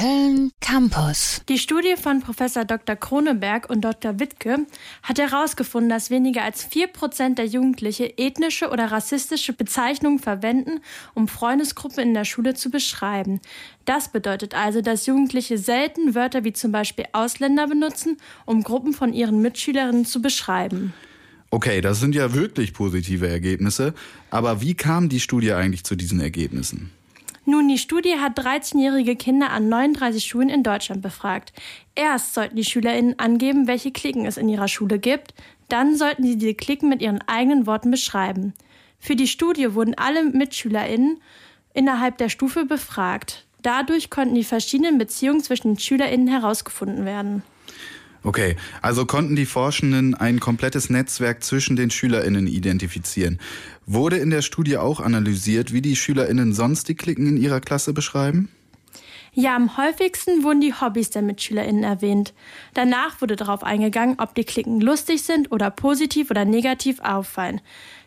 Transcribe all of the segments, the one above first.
Köln Campus. Die Studie von Professor Dr. Kroneberg und Dr. Wittke hat herausgefunden, dass weniger als 4% der Jugendliche ethnische oder rassistische Bezeichnungen verwenden, um Freundesgruppen in der Schule zu beschreiben. Das bedeutet also, dass Jugendliche selten Wörter wie zum Beispiel Ausländer benutzen, um Gruppen von ihren Mitschülerinnen zu beschreiben. Okay, das sind ja wirklich positive Ergebnisse. Aber wie kam die Studie eigentlich zu diesen Ergebnissen? Nun, die Studie hat 13-jährige Kinder an 39 Schulen in Deutschland befragt. Erst sollten die SchülerInnen angeben, welche Klicken es in ihrer Schule gibt. Dann sollten sie diese Klicken mit ihren eigenen Worten beschreiben. Für die Studie wurden alle MitschülerInnen innerhalb der Stufe befragt. Dadurch konnten die verschiedenen Beziehungen zwischen den SchülerInnen herausgefunden werden. Okay, also konnten die Forschenden ein komplettes Netzwerk zwischen den Schülerinnen identifizieren. Wurde in der Studie auch analysiert, wie die Schülerinnen sonst die Klicken in ihrer Klasse beschreiben? Ja, am häufigsten wurden die Hobbys der MitschülerInnen erwähnt. Danach wurde darauf eingegangen, ob die Klicken lustig sind oder positiv oder negativ auffallen.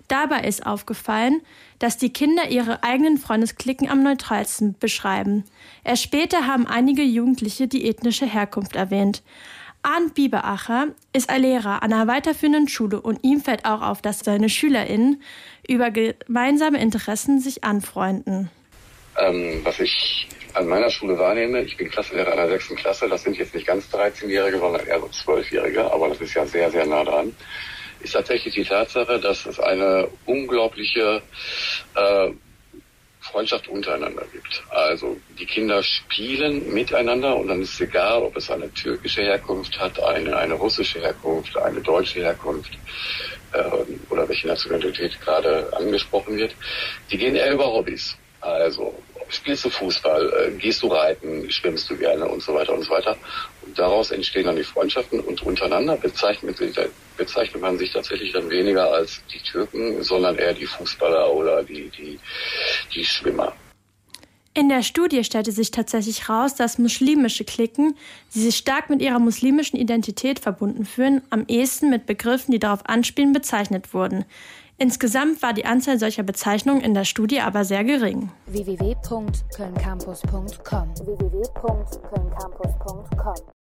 Dabei ist aufgefallen, dass die Kinder ihre eigenen Freundesklicken am neutralsten beschreiben. Erst später haben einige Jugendliche die ethnische Herkunft erwähnt. Arndt Bieberacher ist ein Lehrer an einer weiterführenden Schule und ihm fällt auch auf, dass seine SchülerInnen über gemeinsame Interessen sich anfreunden. Ähm, was ich an meiner Schule wahrnehme, ich bin Klassenlehrer einer sechsten Klasse, das sind jetzt nicht ganz 13-Jährige, sondern eher so 12-Jährige, aber das ist ja sehr, sehr nah dran, ist tatsächlich die Tatsache, dass es eine unglaubliche äh, Freundschaft untereinander gibt. Also die Kinder spielen miteinander und dann ist es egal, ob es eine türkische Herkunft hat, eine, eine russische Herkunft, eine deutsche Herkunft äh, oder welche Nationalität gerade angesprochen wird. Die gehen eher über Hobbys. Also spielst du Fußball, äh, gehst du reiten, schwimmst du gerne und so weiter und so weiter. Und daraus entstehen dann die Freundschaften und untereinander bezeichnet, bezeichnet man sich tatsächlich dann weniger als die Türken, sondern eher die Fußballer oder die, die, die Schwimmer. In der Studie stellte sich tatsächlich heraus, dass muslimische Klicken, die sich stark mit ihrer muslimischen Identität verbunden fühlen, am ehesten mit Begriffen, die darauf anspielen, bezeichnet wurden. Insgesamt war die Anzahl solcher Bezeichnungen in der Studie aber sehr gering. www.kölncampus.com www